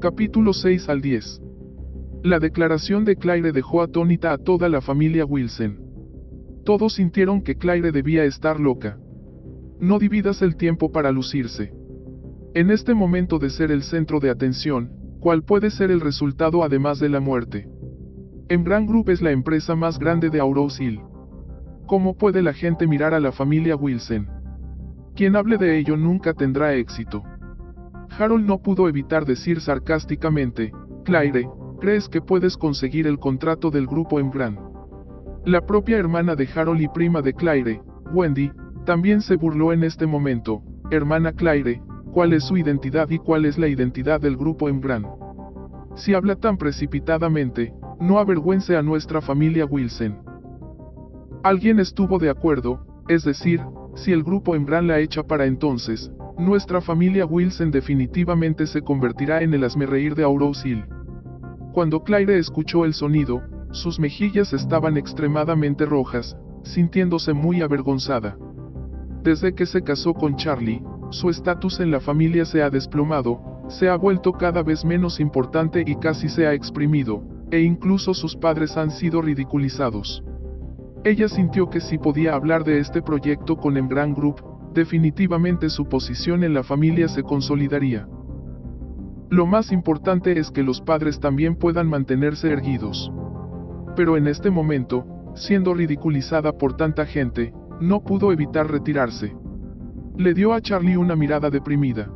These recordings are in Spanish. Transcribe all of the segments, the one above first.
Capítulo 6 al 10. La declaración de Claire dejó atónita a toda la familia Wilson. Todos sintieron que Claire debía estar loca. No dividas el tiempo para lucirse. En este momento de ser el centro de atención, ¿cuál puede ser el resultado además de la muerte? Embran Group es la empresa más grande de Auros Hill. ¿Cómo puede la gente mirar a la familia Wilson? Quien hable de ello nunca tendrá éxito. Harold no pudo evitar decir sarcásticamente, Claire, ¿crees que puedes conseguir el contrato del grupo Embran? La propia hermana de Harold y prima de Claire, Wendy, también se burló en este momento, hermana Claire, ¿cuál es su identidad y cuál es la identidad del grupo Embran? Si habla tan precipitadamente, no avergüence a nuestra familia Wilson. Alguien estuvo de acuerdo, es decir, si el grupo Embran la echa para entonces, nuestra familia Wilson definitivamente se convertirá en el asmerreír de Aurose. Cuando Claire escuchó el sonido, sus mejillas estaban extremadamente rojas, sintiéndose muy avergonzada. Desde que se casó con Charlie, su estatus en la familia se ha desplomado, se ha vuelto cada vez menos importante y casi se ha exprimido, e incluso sus padres han sido ridiculizados. Ella sintió que si podía hablar de este proyecto con Embran Group, definitivamente su posición en la familia se consolidaría. Lo más importante es que los padres también puedan mantenerse erguidos. Pero en este momento, siendo ridiculizada por tanta gente, no pudo evitar retirarse. Le dio a Charlie una mirada deprimida.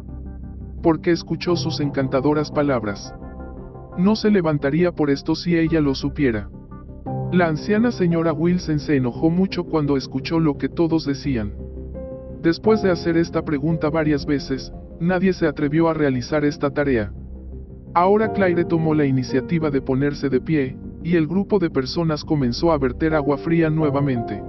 Porque escuchó sus encantadoras palabras. No se levantaría por esto si ella lo supiera. La anciana señora Wilson se enojó mucho cuando escuchó lo que todos decían. Después de hacer esta pregunta varias veces, nadie se atrevió a realizar esta tarea. Ahora Claire tomó la iniciativa de ponerse de pie, y el grupo de personas comenzó a verter agua fría nuevamente.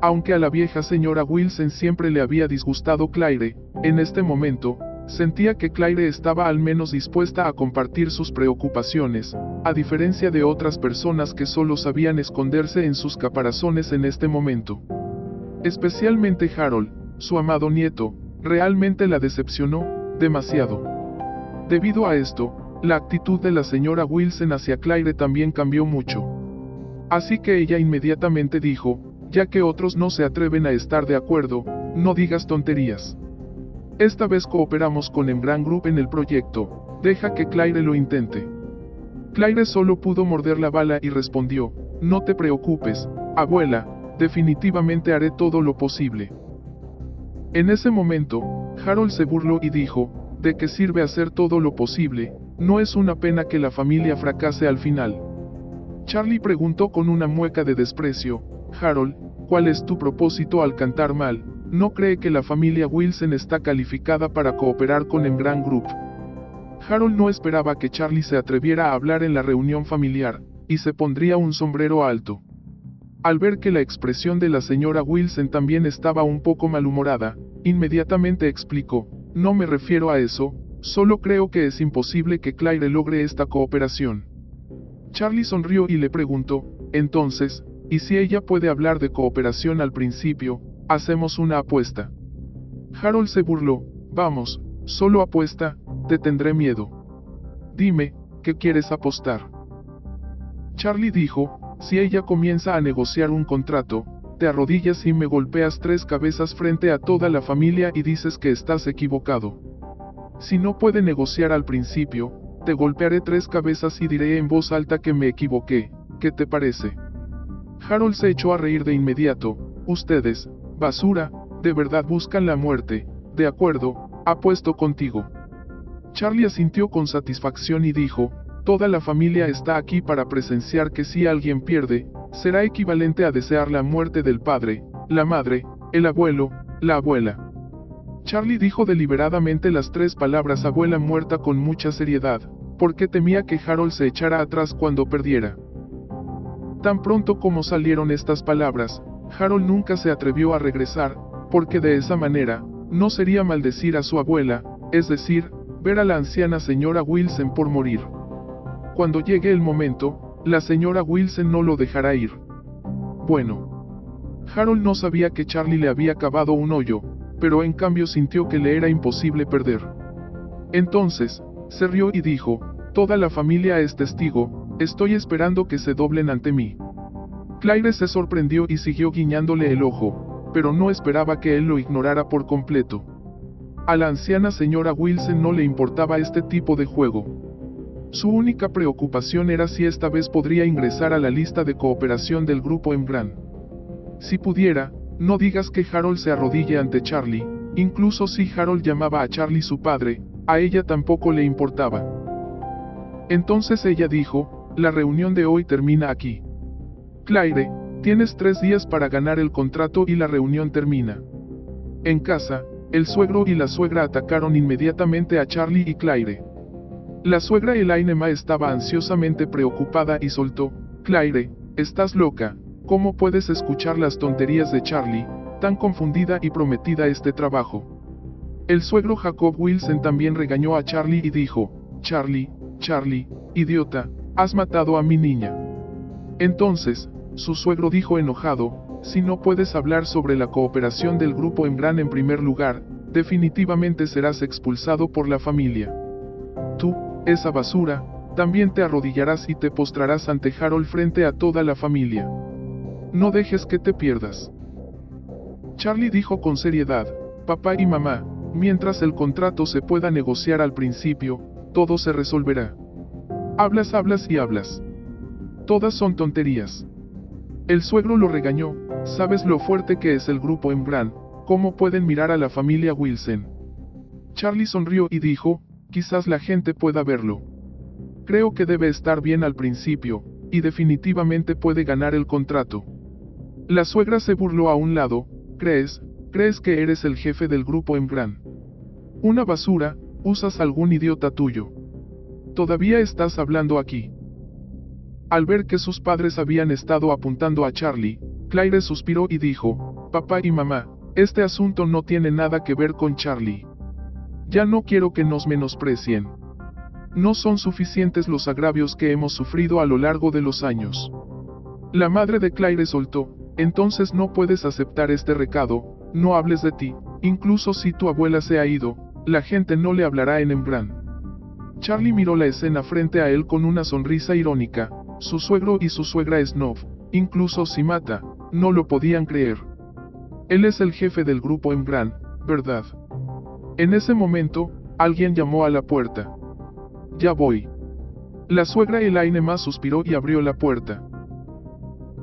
Aunque a la vieja señora Wilson siempre le había disgustado Claire, en este momento, Sentía que Claire estaba al menos dispuesta a compartir sus preocupaciones, a diferencia de otras personas que solo sabían esconderse en sus caparazones en este momento. Especialmente Harold, su amado nieto, realmente la decepcionó, demasiado. Debido a esto, la actitud de la señora Wilson hacia Claire también cambió mucho. Así que ella inmediatamente dijo, ya que otros no se atreven a estar de acuerdo, no digas tonterías. Esta vez cooperamos con Embran Group en el proyecto, deja que Claire lo intente. Claire solo pudo morder la bala y respondió, no te preocupes, abuela, definitivamente haré todo lo posible. En ese momento, Harold se burló y dijo, ¿de qué sirve hacer todo lo posible? No es una pena que la familia fracase al final. Charlie preguntó con una mueca de desprecio, Harold, ¿cuál es tu propósito al cantar mal? no cree que la familia Wilson está calificada para cooperar con Embran Group. Harold no esperaba que Charlie se atreviera a hablar en la reunión familiar, y se pondría un sombrero alto. Al ver que la expresión de la señora Wilson también estaba un poco malhumorada, inmediatamente explicó, no me refiero a eso, solo creo que es imposible que Claire logre esta cooperación. Charlie sonrió y le preguntó, entonces, ¿y si ella puede hablar de cooperación al principio, Hacemos una apuesta. Harold se burló, vamos, solo apuesta, te tendré miedo. Dime, ¿qué quieres apostar? Charlie dijo, si ella comienza a negociar un contrato, te arrodillas y me golpeas tres cabezas frente a toda la familia y dices que estás equivocado. Si no puede negociar al principio, te golpearé tres cabezas y diré en voz alta que me equivoqué, ¿qué te parece? Harold se echó a reír de inmediato, ustedes, Basura, de verdad buscan la muerte, de acuerdo, apuesto contigo. Charlie asintió con satisfacción y dijo, toda la familia está aquí para presenciar que si alguien pierde, será equivalente a desear la muerte del padre, la madre, el abuelo, la abuela. Charlie dijo deliberadamente las tres palabras abuela muerta con mucha seriedad, porque temía que Harold se echara atrás cuando perdiera. Tan pronto como salieron estas palabras, Harold nunca se atrevió a regresar, porque de esa manera, no sería maldecir a su abuela, es decir, ver a la anciana señora Wilson por morir. Cuando llegue el momento, la señora Wilson no lo dejará ir. Bueno. Harold no sabía que Charlie le había cavado un hoyo, pero en cambio sintió que le era imposible perder. Entonces, Se rió y dijo, toda la familia es testigo, estoy esperando que se doblen ante mí. Claire se sorprendió y siguió guiñándole el ojo, pero no esperaba que él lo ignorara por completo. A la anciana señora Wilson no le importaba este tipo de juego. Su única preocupación era si esta vez podría ingresar a la lista de cooperación del grupo Embran. Si pudiera, no digas que Harold se arrodille ante Charlie, incluso si Harold llamaba a Charlie su padre, a ella tampoco le importaba. Entonces ella dijo, la reunión de hoy termina aquí. Claire, tienes tres días para ganar el contrato y la reunión termina. En casa, el suegro y la suegra atacaron inmediatamente a Charlie y Claire. La suegra Elainema estaba ansiosamente preocupada y soltó, Claire, estás loca, ¿cómo puedes escuchar las tonterías de Charlie, tan confundida y prometida este trabajo? El suegro Jacob Wilson también regañó a Charlie y dijo, Charlie, Charlie, idiota, has matado a mi niña. Entonces, su suegro dijo enojado, si no puedes hablar sobre la cooperación del grupo en gran en primer lugar, definitivamente serás expulsado por la familia. Tú, esa basura, también te arrodillarás y te postrarás ante Harold frente a toda la familia. No dejes que te pierdas. Charlie dijo con seriedad, papá y mamá, mientras el contrato se pueda negociar al principio, todo se resolverá. Hablas, hablas y hablas. Todas son tonterías. El suegro lo regañó, sabes lo fuerte que es el grupo Embran, ¿cómo pueden mirar a la familia Wilson? Charlie sonrió y dijo, quizás la gente pueda verlo. Creo que debe estar bien al principio, y definitivamente puede ganar el contrato. La suegra se burló a un lado, ¿crees? ¿Crees que eres el jefe del grupo Embran? Una basura, usas algún idiota tuyo. Todavía estás hablando aquí. Al ver que sus padres habían estado apuntando a Charlie, Claire suspiró y dijo, Papá y mamá, este asunto no tiene nada que ver con Charlie. Ya no quiero que nos menosprecien. No son suficientes los agravios que hemos sufrido a lo largo de los años. La madre de Claire soltó, entonces no puedes aceptar este recado, no hables de ti, incluso si tu abuela se ha ido, la gente no le hablará en Embran. Charlie miró la escena frente a él con una sonrisa irónica, su suegro y su suegra Snob, incluso si mata, no lo podían creer. Él es el jefe del grupo en Gran, ¿verdad? En ese momento, alguien llamó a la puerta. Ya voy. La suegra Elaine más suspiró y abrió la puerta.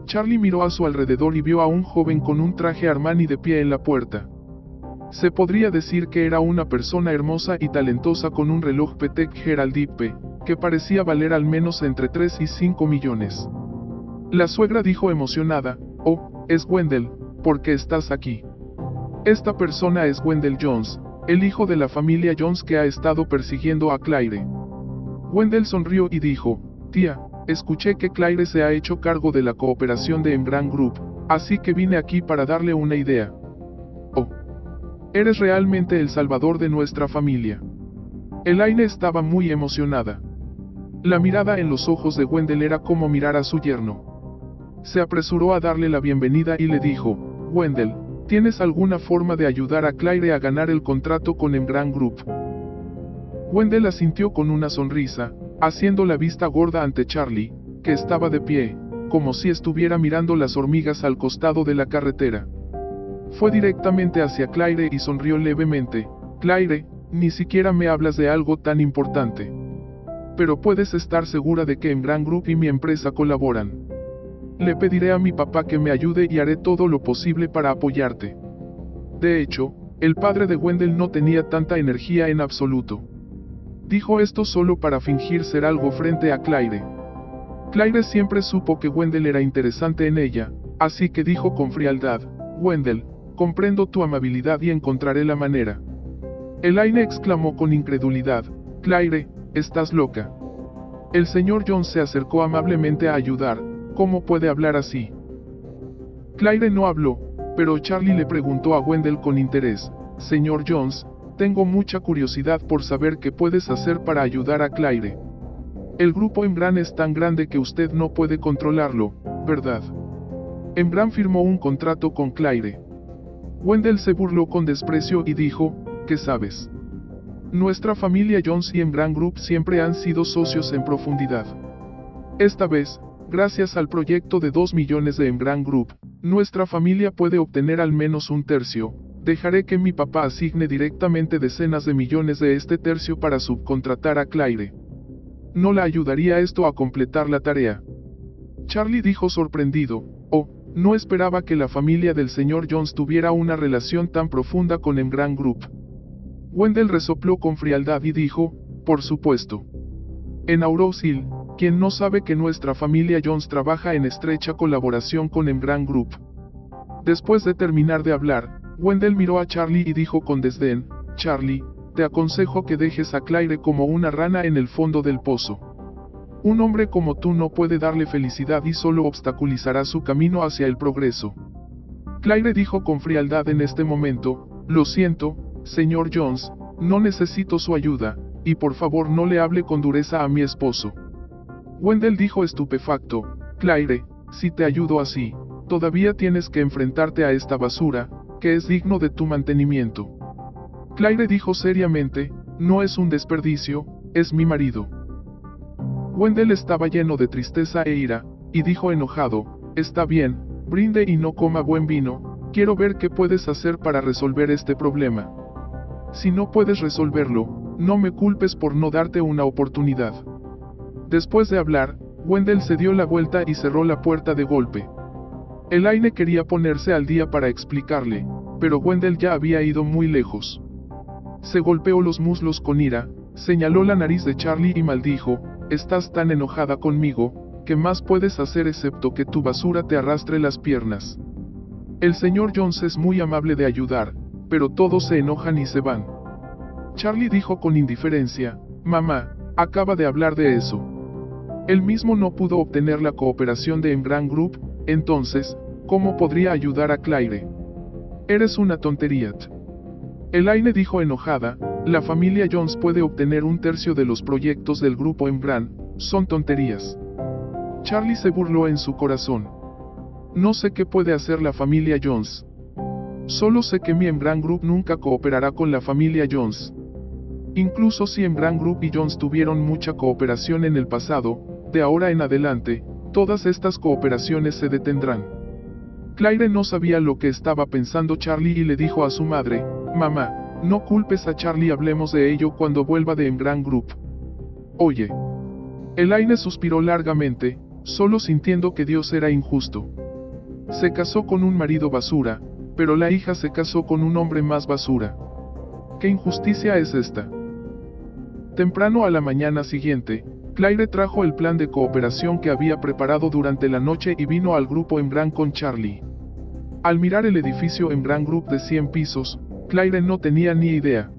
Charlie miró a su alrededor y vio a un joven con un traje Armani de pie en la puerta. Se podría decir que era una persona hermosa y talentosa con un reloj Patek Geraldipe, que parecía valer al menos entre 3 y 5 millones. La suegra dijo emocionada, oh, es Wendell, ¿por qué estás aquí? Esta persona es Wendell Jones, el hijo de la familia Jones que ha estado persiguiendo a Claire. Wendell sonrió y dijo, tía, escuché que Claire se ha hecho cargo de la cooperación de Embran Group, así que vine aquí para darle una idea. Oh, eres realmente el salvador de nuestra familia. Elaine estaba muy emocionada. La mirada en los ojos de Wendell era como mirar a su yerno. Se apresuró a darle la bienvenida y le dijo, Wendell, ¿tienes alguna forma de ayudar a Claire a ganar el contrato con Embran Group? Wendell asintió con una sonrisa, haciendo la vista gorda ante Charlie, que estaba de pie, como si estuviera mirando las hormigas al costado de la carretera. Fue directamente hacia Claire y sonrió levemente, Claire, ni siquiera me hablas de algo tan importante pero puedes estar segura de que en Gran Group y mi empresa colaboran. Le pediré a mi papá que me ayude y haré todo lo posible para apoyarte. De hecho, el padre de Wendell no tenía tanta energía en absoluto. Dijo esto solo para fingir ser algo frente a Claire. Claire siempre supo que Wendell era interesante en ella, así que dijo con frialdad, Wendell, comprendo tu amabilidad y encontraré la manera. Elaine exclamó con incredulidad, Claire, Estás loca. El señor Jones se acercó amablemente a ayudar, ¿cómo puede hablar así? Claire no habló, pero Charlie le preguntó a Wendell con interés, Señor Jones, tengo mucha curiosidad por saber qué puedes hacer para ayudar a Claire. El grupo Embran es tan grande que usted no puede controlarlo, ¿verdad? Embran firmó un contrato con Claire. Wendell se burló con desprecio y dijo, ¿qué sabes? Nuestra familia Jones y Embran Group siempre han sido socios en profundidad. Esta vez, gracias al proyecto de 2 millones de Embran Group, nuestra familia puede obtener al menos un tercio. Dejaré que mi papá asigne directamente decenas de millones de este tercio para subcontratar a Claire. ¿No la ayudaría esto a completar la tarea? Charlie dijo sorprendido, oh, no esperaba que la familia del señor Jones tuviera una relación tan profunda con Embran Group. Wendell resopló con frialdad y dijo, por supuesto. En Aurosil, quien no sabe que nuestra familia Jones trabaja en estrecha colaboración con Embran Group. Después de terminar de hablar, Wendell miró a Charlie y dijo con desdén, Charlie, te aconsejo que dejes a Claire como una rana en el fondo del pozo. Un hombre como tú no puede darle felicidad y solo obstaculizará su camino hacia el progreso. Claire dijo con frialdad en este momento, lo siento, Señor Jones, no necesito su ayuda, y por favor no le hable con dureza a mi esposo. Wendell dijo estupefacto, Claire, si te ayudo así, todavía tienes que enfrentarte a esta basura, que es digno de tu mantenimiento. Claire dijo seriamente, no es un desperdicio, es mi marido. Wendell estaba lleno de tristeza e ira, y dijo enojado, está bien, brinde y no coma buen vino, quiero ver qué puedes hacer para resolver este problema. Si no puedes resolverlo, no me culpes por no darte una oportunidad. Después de hablar, Wendell se dio la vuelta y cerró la puerta de golpe. Elaine quería ponerse al día para explicarle, pero Wendell ya había ido muy lejos. Se golpeó los muslos con ira, señaló la nariz de Charlie y maldijo, estás tan enojada conmigo, ¿qué más puedes hacer excepto que tu basura te arrastre las piernas? El señor Jones es muy amable de ayudar, pero todos se enojan y se van. Charlie dijo con indiferencia, Mamá, acaba de hablar de eso. Él mismo no pudo obtener la cooperación de Embran Group, entonces, ¿cómo podría ayudar a Claire? Eres una tontería. Elaine dijo enojada, la familia Jones puede obtener un tercio de los proyectos del grupo Embran, son tonterías. Charlie se burló en su corazón. No sé qué puede hacer la familia Jones. Solo sé que mi Embran Group nunca cooperará con la familia Jones. Incluso si Embran Group y Jones tuvieron mucha cooperación en el pasado, de ahora en adelante, todas estas cooperaciones se detendrán. Claire no sabía lo que estaba pensando Charlie y le dijo a su madre, Mamá, no culpes a Charlie hablemos de ello cuando vuelva de Embran Group. Oye. Elaine suspiró largamente, solo sintiendo que Dios era injusto. Se casó con un marido basura, pero la hija se casó con un hombre más basura. ¿Qué injusticia es esta? Temprano a la mañana siguiente, Claire trajo el plan de cooperación que había preparado durante la noche y vino al grupo Embran con Charlie. Al mirar el edificio Embran Group de 100 pisos, Claire no tenía ni idea.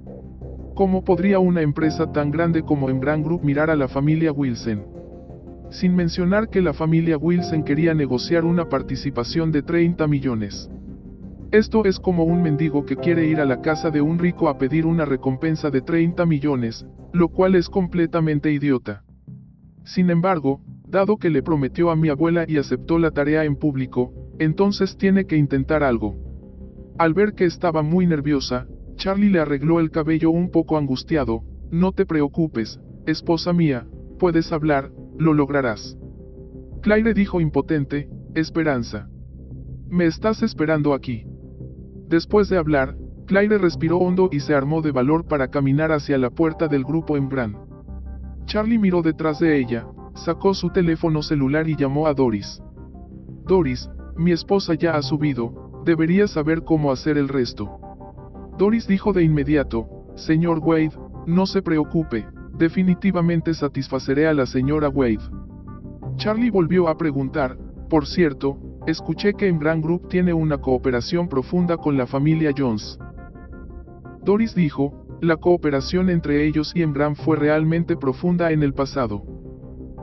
¿Cómo podría una empresa tan grande como Embran Group mirar a la familia Wilson? Sin mencionar que la familia Wilson quería negociar una participación de 30 millones. Esto es como un mendigo que quiere ir a la casa de un rico a pedir una recompensa de 30 millones, lo cual es completamente idiota. Sin embargo, dado que le prometió a mi abuela y aceptó la tarea en público, entonces tiene que intentar algo. Al ver que estaba muy nerviosa, Charlie le arregló el cabello un poco angustiado, no te preocupes, esposa mía, puedes hablar, lo lograrás. Claire dijo impotente, Esperanza. Me estás esperando aquí. Después de hablar, Claire respiró hondo y se armó de valor para caminar hacia la puerta del grupo Embran. Charlie miró detrás de ella, sacó su teléfono celular y llamó a Doris. Doris, mi esposa ya ha subido, debería saber cómo hacer el resto. Doris dijo de inmediato, señor Wade, no se preocupe, definitivamente satisfaceré a la señora Wade. Charlie volvió a preguntar, por cierto, Escuché que Embran Group tiene una cooperación profunda con la familia Jones. Doris dijo, la cooperación entre ellos y Embran fue realmente profunda en el pasado.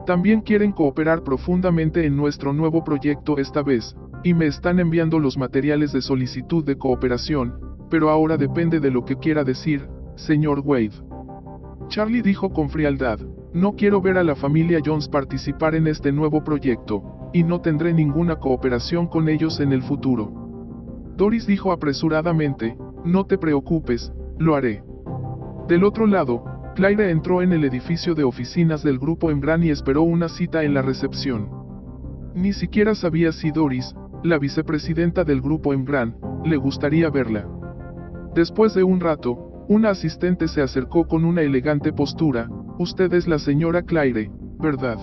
También quieren cooperar profundamente en nuestro nuevo proyecto esta vez, y me están enviando los materiales de solicitud de cooperación, pero ahora depende de lo que quiera decir, señor Wade. Charlie dijo con frialdad, no quiero ver a la familia Jones participar en este nuevo proyecto y no tendré ninguna cooperación con ellos en el futuro. Doris dijo apresuradamente, no te preocupes, lo haré. Del otro lado, Claire entró en el edificio de oficinas del grupo Embran y esperó una cita en la recepción. Ni siquiera sabía si Doris, la vicepresidenta del grupo Embran, le gustaría verla. Después de un rato, una asistente se acercó con una elegante postura, usted es la señora Claire, ¿verdad?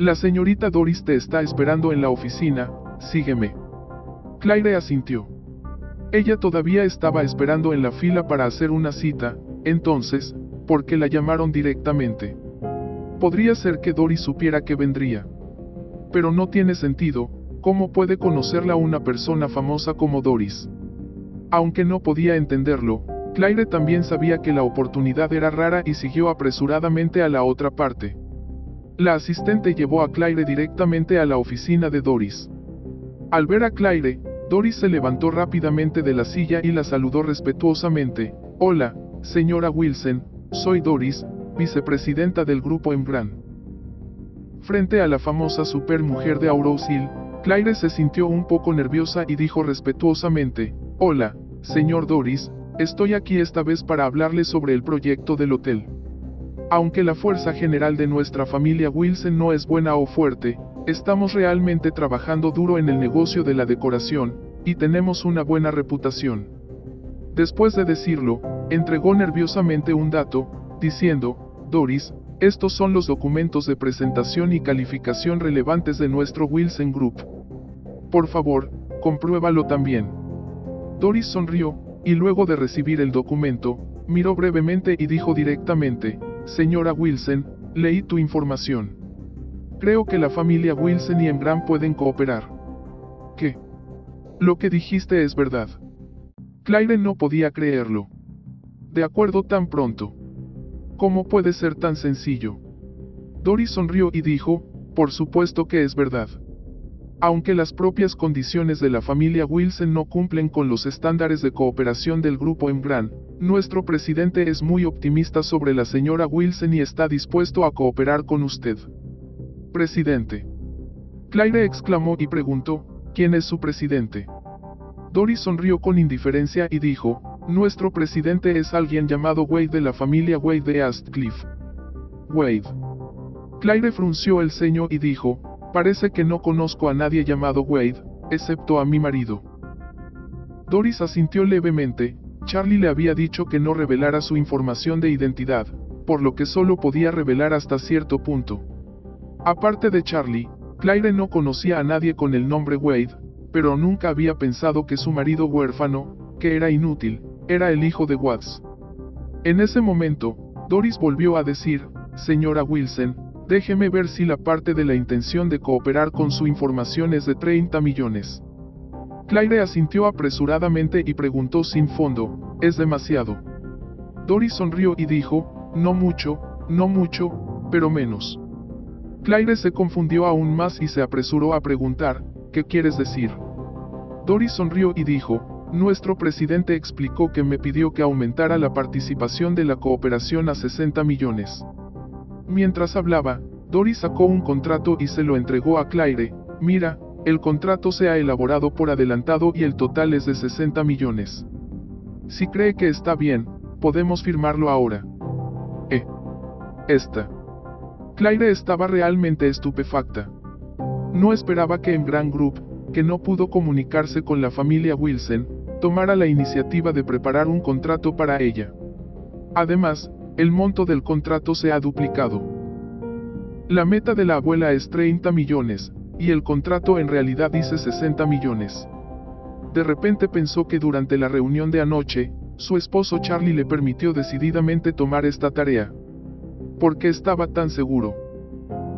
La señorita Doris te está esperando en la oficina, sígueme. Claire asintió. Ella todavía estaba esperando en la fila para hacer una cita, entonces, ¿por qué la llamaron directamente? Podría ser que Doris supiera que vendría. Pero no tiene sentido, ¿cómo puede conocerla una persona famosa como Doris? Aunque no podía entenderlo, Claire también sabía que la oportunidad era rara y siguió apresuradamente a la otra parte. La asistente llevó a Claire directamente a la oficina de Doris. Al ver a Claire, Doris se levantó rápidamente de la silla y la saludó respetuosamente. Hola, señora Wilson, soy Doris, vicepresidenta del grupo Embran. Frente a la famosa supermujer de Aurosil, Claire se sintió un poco nerviosa y dijo respetuosamente, Hola, señor Doris, estoy aquí esta vez para hablarle sobre el proyecto del hotel. Aunque la fuerza general de nuestra familia Wilson no es buena o fuerte, estamos realmente trabajando duro en el negocio de la decoración, y tenemos una buena reputación. Después de decirlo, entregó nerviosamente un dato, diciendo, Doris, estos son los documentos de presentación y calificación relevantes de nuestro Wilson Group. Por favor, compruébalo también. Doris sonrió, y luego de recibir el documento, miró brevemente y dijo directamente, Señora Wilson, leí tu información. Creo que la familia Wilson y Embran pueden cooperar. ¿Qué? Lo que dijiste es verdad. Claire no podía creerlo. De acuerdo tan pronto. ¿Cómo puede ser tan sencillo? Doris sonrió y dijo, por supuesto que es verdad. Aunque las propias condiciones de la familia Wilson no cumplen con los estándares de cooperación del grupo Embran, nuestro presidente es muy optimista sobre la señora Wilson y está dispuesto a cooperar con usted. Presidente. Claire exclamó y preguntó, ¿quién es su presidente? Doris sonrió con indiferencia y dijo, nuestro presidente es alguien llamado Wade de la familia Wade de Astcliff. Wade. Claire frunció el ceño y dijo, Parece que no conozco a nadie llamado Wade, excepto a mi marido. Doris asintió levemente, Charlie le había dicho que no revelara su información de identidad, por lo que solo podía revelar hasta cierto punto. Aparte de Charlie, Claire no conocía a nadie con el nombre Wade, pero nunca había pensado que su marido huérfano, que era inútil, era el hijo de Watts. En ese momento, Doris volvió a decir, señora Wilson, Déjeme ver si la parte de la intención de cooperar con su información es de 30 millones. Claire asintió apresuradamente y preguntó sin fondo, ¿es demasiado? Doris sonrió y dijo, no mucho, no mucho, pero menos. Claire se confundió aún más y se apresuró a preguntar, ¿qué quieres decir? Doris sonrió y dijo, nuestro presidente explicó que me pidió que aumentara la participación de la cooperación a 60 millones. Mientras hablaba, Doris sacó un contrato y se lo entregó a Claire. Mira, el contrato se ha elaborado por adelantado y el total es de 60 millones. Si cree que está bien, podemos firmarlo ahora. Eh. Esta. Claire estaba realmente estupefacta. No esperaba que en Grand Group, que no pudo comunicarse con la familia Wilson, tomara la iniciativa de preparar un contrato para ella. Además, el monto del contrato se ha duplicado. La meta de la abuela es 30 millones, y el contrato en realidad dice 60 millones. De repente pensó que durante la reunión de anoche, su esposo Charlie le permitió decididamente tomar esta tarea. Porque estaba tan seguro.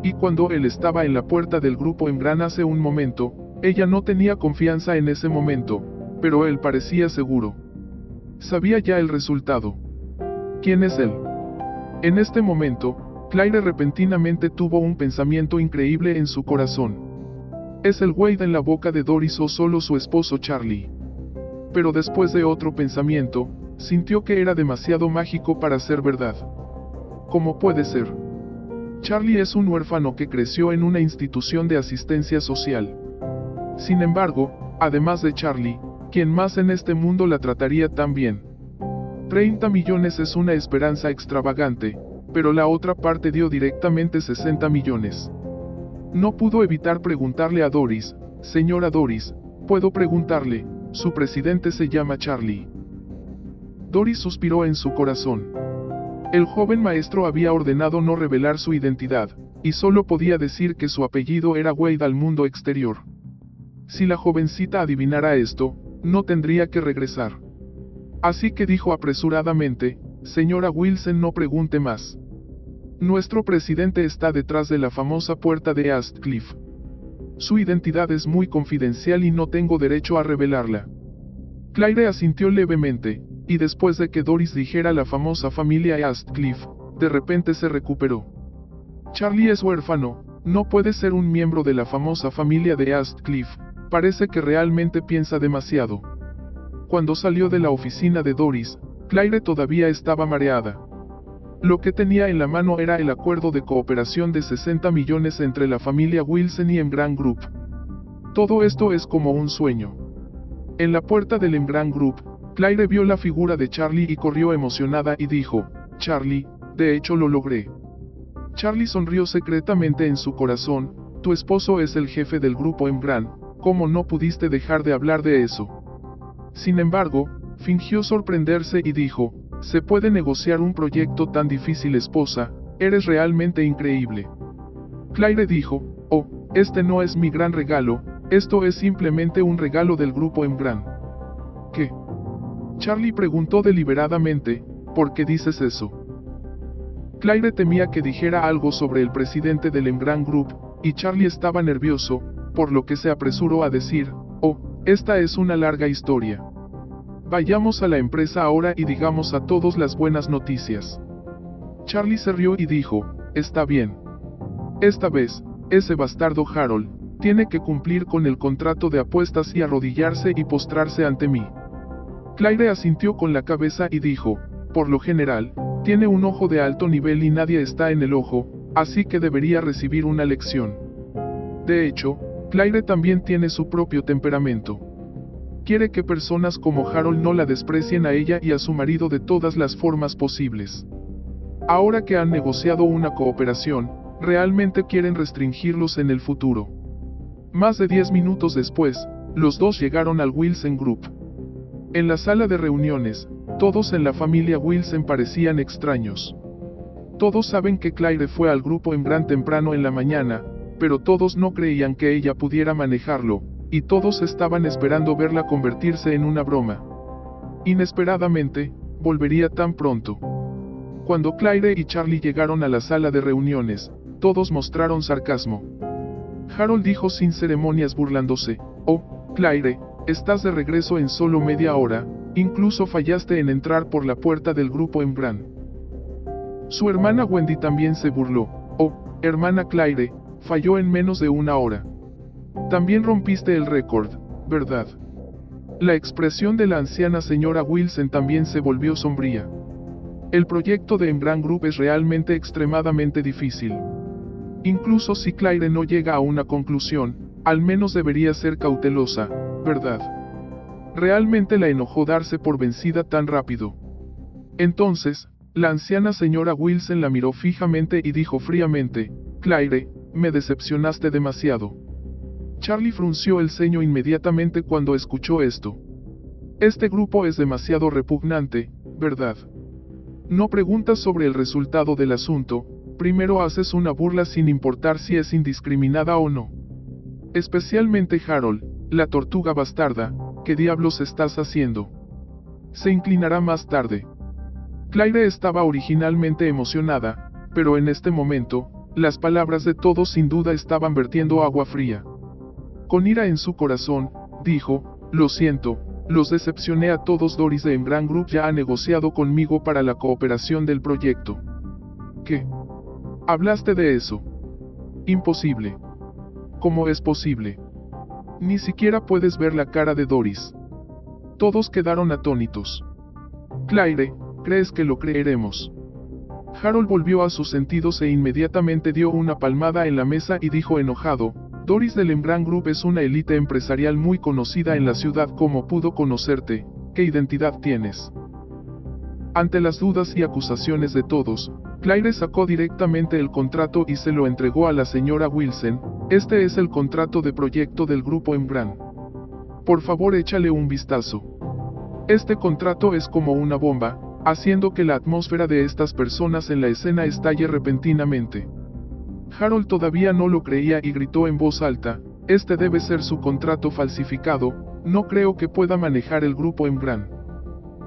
Y cuando él estaba en la puerta del grupo en Gran hace un momento, ella no tenía confianza en ese momento, pero él parecía seguro. Sabía ya el resultado. ¿Quién es él? En este momento, Claire repentinamente tuvo un pensamiento increíble en su corazón. ¿Es el Wade en la boca de Doris o solo su esposo Charlie? Pero después de otro pensamiento, sintió que era demasiado mágico para ser verdad. ¿Cómo puede ser? Charlie es un huérfano que creció en una institución de asistencia social. Sin embargo, además de Charlie, ¿quién más en este mundo la trataría tan bien? 30 millones es una esperanza extravagante, pero la otra parte dio directamente 60 millones. No pudo evitar preguntarle a Doris, señora Doris, puedo preguntarle, su presidente se llama Charlie. Doris suspiró en su corazón. El joven maestro había ordenado no revelar su identidad, y solo podía decir que su apellido era Wade al mundo exterior. Si la jovencita adivinara esto, no tendría que regresar. Así que dijo apresuradamente, señora Wilson no pregunte más. Nuestro presidente está detrás de la famosa puerta de Astcliff. Su identidad es muy confidencial y no tengo derecho a revelarla. Claire asintió levemente, y después de que Doris dijera la famosa familia Astcliff, de repente se recuperó. Charlie es huérfano, no puede ser un miembro de la famosa familia de Astcliff, parece que realmente piensa demasiado. Cuando salió de la oficina de Doris, Claire todavía estaba mareada. Lo que tenía en la mano era el acuerdo de cooperación de 60 millones entre la familia Wilson y Emgrand Group. Todo esto es como un sueño. En la puerta del Emgrand Group, Claire vio la figura de Charlie y corrió emocionada y dijo, Charlie, de hecho lo logré. Charlie sonrió secretamente en su corazón, tu esposo es el jefe del grupo Emgrand, ¿cómo no pudiste dejar de hablar de eso? Sin embargo, fingió sorprenderse y dijo, ¿se puede negociar un proyecto tan difícil esposa? Eres realmente increíble. Claire dijo, oh, este no es mi gran regalo, esto es simplemente un regalo del grupo Emgrand. ¿Qué? Charlie preguntó deliberadamente, ¿por qué dices eso? Claire temía que dijera algo sobre el presidente del Emgrand Group, y Charlie estaba nervioso, por lo que se apresuró a decir, oh, esta es una larga historia. Vayamos a la empresa ahora y digamos a todos las buenas noticias. Charlie se rió y dijo, está bien. Esta vez, ese bastardo Harold, tiene que cumplir con el contrato de apuestas y arrodillarse y postrarse ante mí. Claire asintió con la cabeza y dijo, por lo general, tiene un ojo de alto nivel y nadie está en el ojo, así que debería recibir una lección. De hecho, Claire también tiene su propio temperamento. Quiere que personas como Harold no la desprecien a ella y a su marido de todas las formas posibles. Ahora que han negociado una cooperación, realmente quieren restringirlos en el futuro. Más de 10 minutos después, los dos llegaron al Wilson Group. En la sala de reuniones, todos en la familia Wilson parecían extraños. Todos saben que Claire fue al grupo en gran temprano en la mañana, pero todos no creían que ella pudiera manejarlo, y todos estaban esperando verla convertirse en una broma. Inesperadamente, volvería tan pronto. Cuando Claire y Charlie llegaron a la sala de reuniones, todos mostraron sarcasmo. Harold dijo sin ceremonias burlándose, Oh, Claire, Estás de regreso en solo media hora, incluso fallaste en entrar por la puerta del grupo en Bran. Su hermana Wendy también se burló. Oh, hermana Claire, falló en menos de una hora. También rompiste el récord, ¿verdad? La expresión de la anciana señora Wilson también se volvió sombría. El proyecto de Embran Group es realmente extremadamente difícil. Incluso si Claire no llega a una conclusión, al menos debería ser cautelosa, ¿verdad? Realmente la enojó darse por vencida tan rápido. Entonces, la anciana señora Wilson la miró fijamente y dijo fríamente, Claire, me decepcionaste demasiado. Charlie frunció el ceño inmediatamente cuando escuchó esto. Este grupo es demasiado repugnante, ¿verdad? No preguntas sobre el resultado del asunto, primero haces una burla sin importar si es indiscriminada o no. Especialmente Harold, la tortuga bastarda, ¿qué diablos estás haciendo? Se inclinará más tarde. Claire estaba originalmente emocionada, pero en este momento, las palabras de todos sin duda estaban vertiendo agua fría. Con ira en su corazón, dijo, lo siento, los decepcioné a todos Doris de Embran Group ya ha negociado conmigo para la cooperación del proyecto. ¿Qué? ¿Hablaste de eso? Imposible. ¿Cómo es posible? Ni siquiera puedes ver la cara de Doris. Todos quedaron atónitos. Claire, ¿crees que lo creeremos? Harold volvió a sus sentidos e inmediatamente dio una palmada en la mesa y dijo enojado, Doris del Embran Group es una élite empresarial muy conocida en la ciudad como pudo conocerte, ¿qué identidad tienes? ante las dudas y acusaciones de todos, Claire sacó directamente el contrato y se lo entregó a la señora Wilson, este es el contrato de proyecto del grupo Embran. Por favor échale un vistazo. Este contrato es como una bomba, haciendo que la atmósfera de estas personas en la escena estalle repentinamente. Harold todavía no lo creía y gritó en voz alta, este debe ser su contrato falsificado, no creo que pueda manejar el grupo Embran.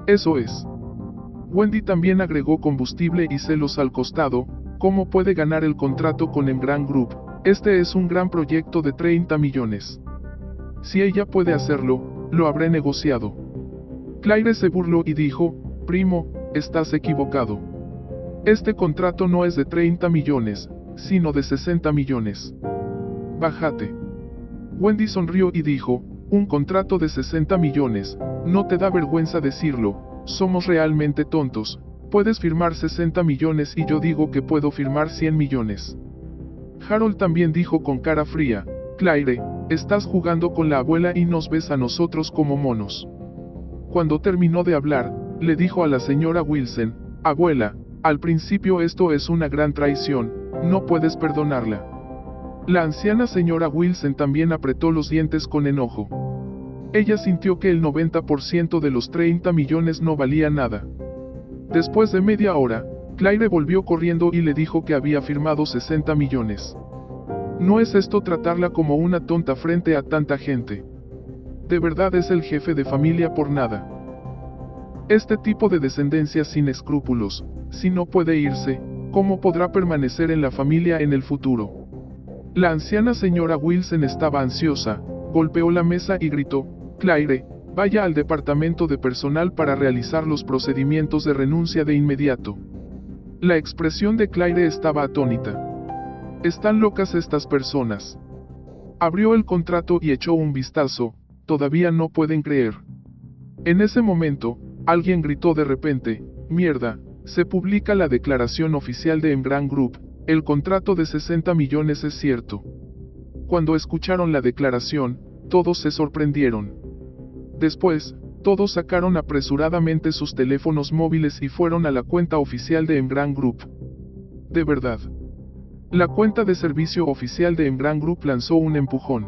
Eso es. Wendy también agregó combustible y celos al costado, ¿cómo puede ganar el contrato con Embran Group? Este es un gran proyecto de 30 millones. Si ella puede hacerlo, lo habré negociado. Claire se burló y dijo, primo, estás equivocado. Este contrato no es de 30 millones, sino de 60 millones. Bájate. Wendy sonrió y dijo, un contrato de 60 millones, no te da vergüenza decirlo, somos realmente tontos, puedes firmar 60 millones y yo digo que puedo firmar 100 millones. Harold también dijo con cara fría, Claire, estás jugando con la abuela y nos ves a nosotros como monos. Cuando terminó de hablar, le dijo a la señora Wilson, abuela, al principio esto es una gran traición, no puedes perdonarla. La anciana señora Wilson también apretó los dientes con enojo. Ella sintió que el 90% de los 30 millones no valía nada. Después de media hora, Claire volvió corriendo y le dijo que había firmado 60 millones. No es esto tratarla como una tonta frente a tanta gente. De verdad es el jefe de familia por nada. Este tipo de descendencia sin escrúpulos, si no puede irse, ¿cómo podrá permanecer en la familia en el futuro? La anciana señora Wilson estaba ansiosa, golpeó la mesa y gritó, Claire, vaya al departamento de personal para realizar los procedimientos de renuncia de inmediato. La expresión de Claire estaba atónita. Están locas estas personas. Abrió el contrato y echó un vistazo, todavía no pueden creer. En ese momento, alguien gritó de repente, mierda, se publica la declaración oficial de Embran Group, el contrato de 60 millones es cierto. Cuando escucharon la declaración, todos se sorprendieron. Después, todos sacaron apresuradamente sus teléfonos móviles y fueron a la cuenta oficial de Embran Group. De verdad. La cuenta de servicio oficial de Embran Group lanzó un empujón.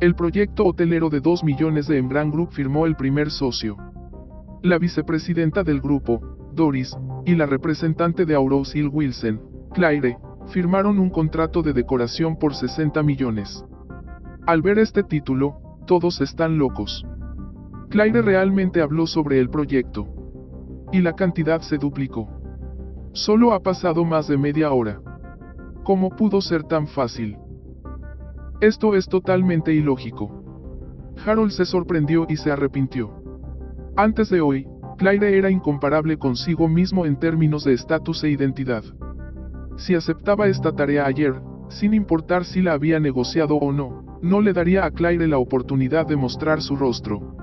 El proyecto hotelero de 2 millones de Embran Group firmó el primer socio. La vicepresidenta del grupo, Doris, y la representante de Aurosil Wilson, Claire, firmaron un contrato de decoración por 60 millones. Al ver este título, todos están locos. Claire realmente habló sobre el proyecto. Y la cantidad se duplicó. Solo ha pasado más de media hora. ¿Cómo pudo ser tan fácil? Esto es totalmente ilógico. Harold se sorprendió y se arrepintió. Antes de hoy, Claire era incomparable consigo mismo en términos de estatus e identidad. Si aceptaba esta tarea ayer, sin importar si la había negociado o no, no le daría a Claire la oportunidad de mostrar su rostro.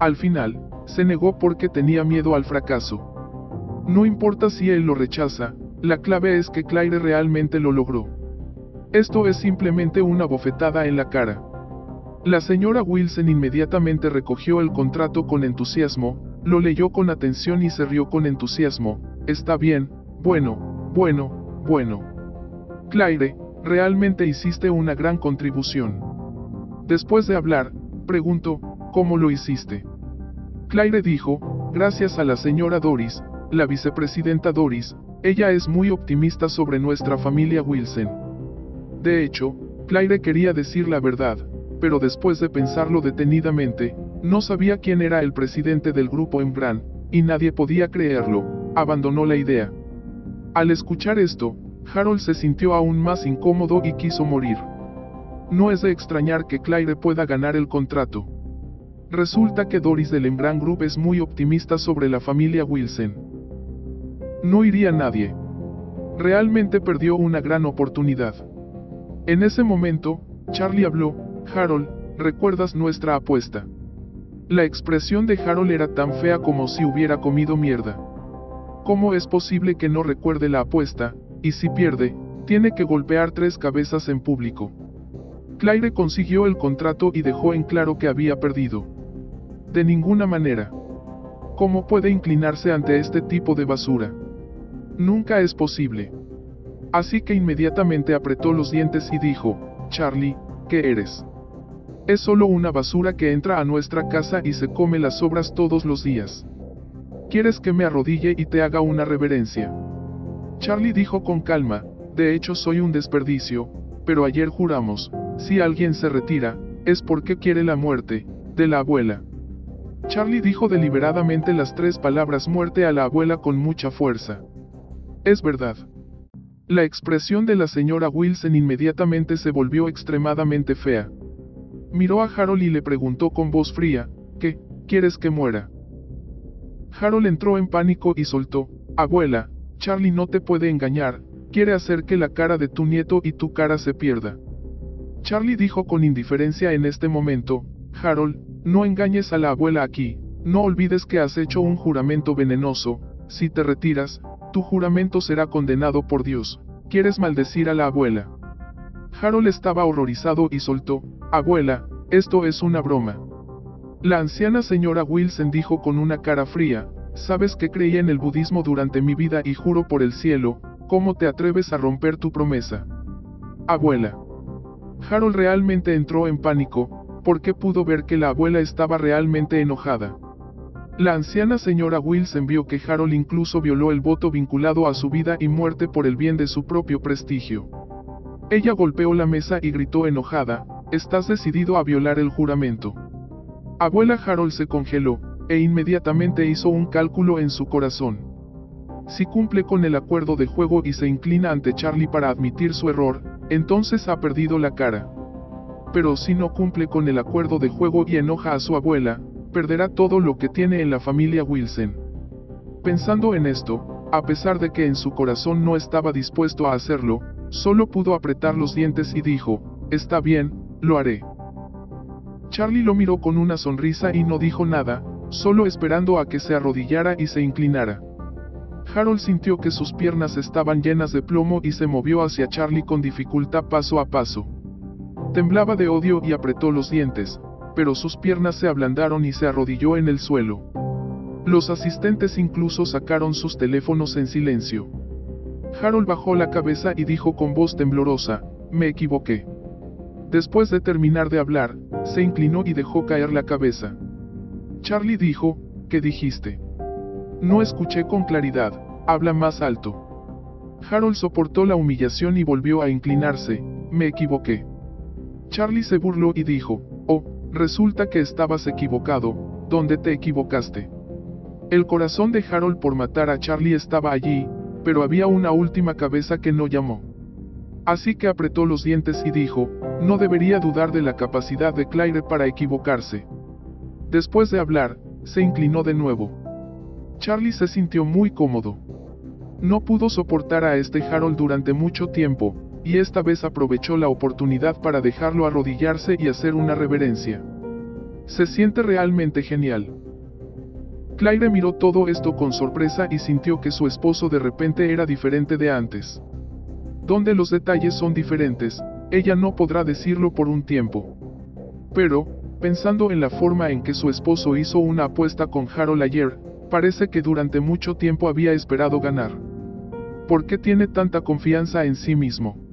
Al final, se negó porque tenía miedo al fracaso. No importa si él lo rechaza, la clave es que Claire realmente lo logró. Esto es simplemente una bofetada en la cara. La señora Wilson inmediatamente recogió el contrato con entusiasmo, lo leyó con atención y se rió con entusiasmo. Está bien, bueno, bueno, bueno. Claire, realmente hiciste una gran contribución. Después de hablar, preguntó, ¿cómo lo hiciste? Claire dijo, gracias a la señora Doris, la vicepresidenta Doris, ella es muy optimista sobre nuestra familia Wilson. De hecho, Claire quería decir la verdad, pero después de pensarlo detenidamente, no sabía quién era el presidente del grupo Embran, y nadie podía creerlo, abandonó la idea. Al escuchar esto, Harold se sintió aún más incómodo y quiso morir. No es de extrañar que Claire pueda ganar el contrato. Resulta que Doris del Embran Group es muy optimista sobre la familia Wilson. No iría nadie. Realmente perdió una gran oportunidad. En ese momento, Charlie habló, Harold, ¿recuerdas nuestra apuesta? La expresión de Harold era tan fea como si hubiera comido mierda. ¿Cómo es posible que no recuerde la apuesta, y si pierde, tiene que golpear tres cabezas en público? Claire consiguió el contrato y dejó en claro que había perdido. De ninguna manera. ¿Cómo puede inclinarse ante este tipo de basura? Nunca es posible. Así que inmediatamente apretó los dientes y dijo, Charlie, ¿qué eres? Es solo una basura que entra a nuestra casa y se come las sobras todos los días. ¿Quieres que me arrodille y te haga una reverencia? Charlie dijo con calma, de hecho soy un desperdicio, pero ayer juramos, si alguien se retira, es porque quiere la muerte, de la abuela. Charlie dijo deliberadamente las tres palabras muerte a la abuela con mucha fuerza. Es verdad. La expresión de la señora Wilson inmediatamente se volvió extremadamente fea. Miró a Harold y le preguntó con voz fría, ¿qué, quieres que muera? Harold entró en pánico y soltó, Abuela, Charlie no te puede engañar, quiere hacer que la cara de tu nieto y tu cara se pierda. Charlie dijo con indiferencia en este momento, Harold, no engañes a la abuela aquí, no olvides que has hecho un juramento venenoso, si te retiras, tu juramento será condenado por Dios, quieres maldecir a la abuela. Harold estaba horrorizado y soltó, Abuela, esto es una broma. La anciana señora Wilson dijo con una cara fría, sabes que creía en el budismo durante mi vida y juro por el cielo, ¿cómo te atreves a romper tu promesa? Abuela. Harold realmente entró en pánico, porque pudo ver que la abuela estaba realmente enojada. La anciana señora Wilson vio que Harold incluso violó el voto vinculado a su vida y muerte por el bien de su propio prestigio. Ella golpeó la mesa y gritó enojada, estás decidido a violar el juramento. Abuela Harold se congeló, e inmediatamente hizo un cálculo en su corazón. Si cumple con el acuerdo de juego y se inclina ante Charlie para admitir su error, entonces ha perdido la cara. Pero si no cumple con el acuerdo de juego y enoja a su abuela, perderá todo lo que tiene en la familia Wilson. Pensando en esto, a pesar de que en su corazón no estaba dispuesto a hacerlo, Solo pudo apretar los dientes y dijo, está bien, lo haré. Charlie lo miró con una sonrisa y no dijo nada, solo esperando a que se arrodillara y se inclinara. Harold sintió que sus piernas estaban llenas de plomo y se movió hacia Charlie con dificultad paso a paso. Temblaba de odio y apretó los dientes, pero sus piernas se ablandaron y se arrodilló en el suelo. Los asistentes incluso sacaron sus teléfonos en silencio. Harold bajó la cabeza y dijo con voz temblorosa, me equivoqué. Después de terminar de hablar, se inclinó y dejó caer la cabeza. Charlie dijo, ¿qué dijiste? No escuché con claridad, habla más alto. Harold soportó la humillación y volvió a inclinarse, me equivoqué. Charlie se burló y dijo, oh, resulta que estabas equivocado, ¿dónde te equivocaste? El corazón de Harold por matar a Charlie estaba allí, pero había una última cabeza que no llamó. Así que apretó los dientes y dijo, no debería dudar de la capacidad de Claire para equivocarse. Después de hablar, se inclinó de nuevo. Charlie se sintió muy cómodo. No pudo soportar a este Harold durante mucho tiempo, y esta vez aprovechó la oportunidad para dejarlo arrodillarse y hacer una reverencia. Se siente realmente genial. Claire miró todo esto con sorpresa y sintió que su esposo de repente era diferente de antes. Donde los detalles son diferentes, ella no podrá decirlo por un tiempo. Pero, pensando en la forma en que su esposo hizo una apuesta con Harold ayer, parece que durante mucho tiempo había esperado ganar. ¿Por qué tiene tanta confianza en sí mismo?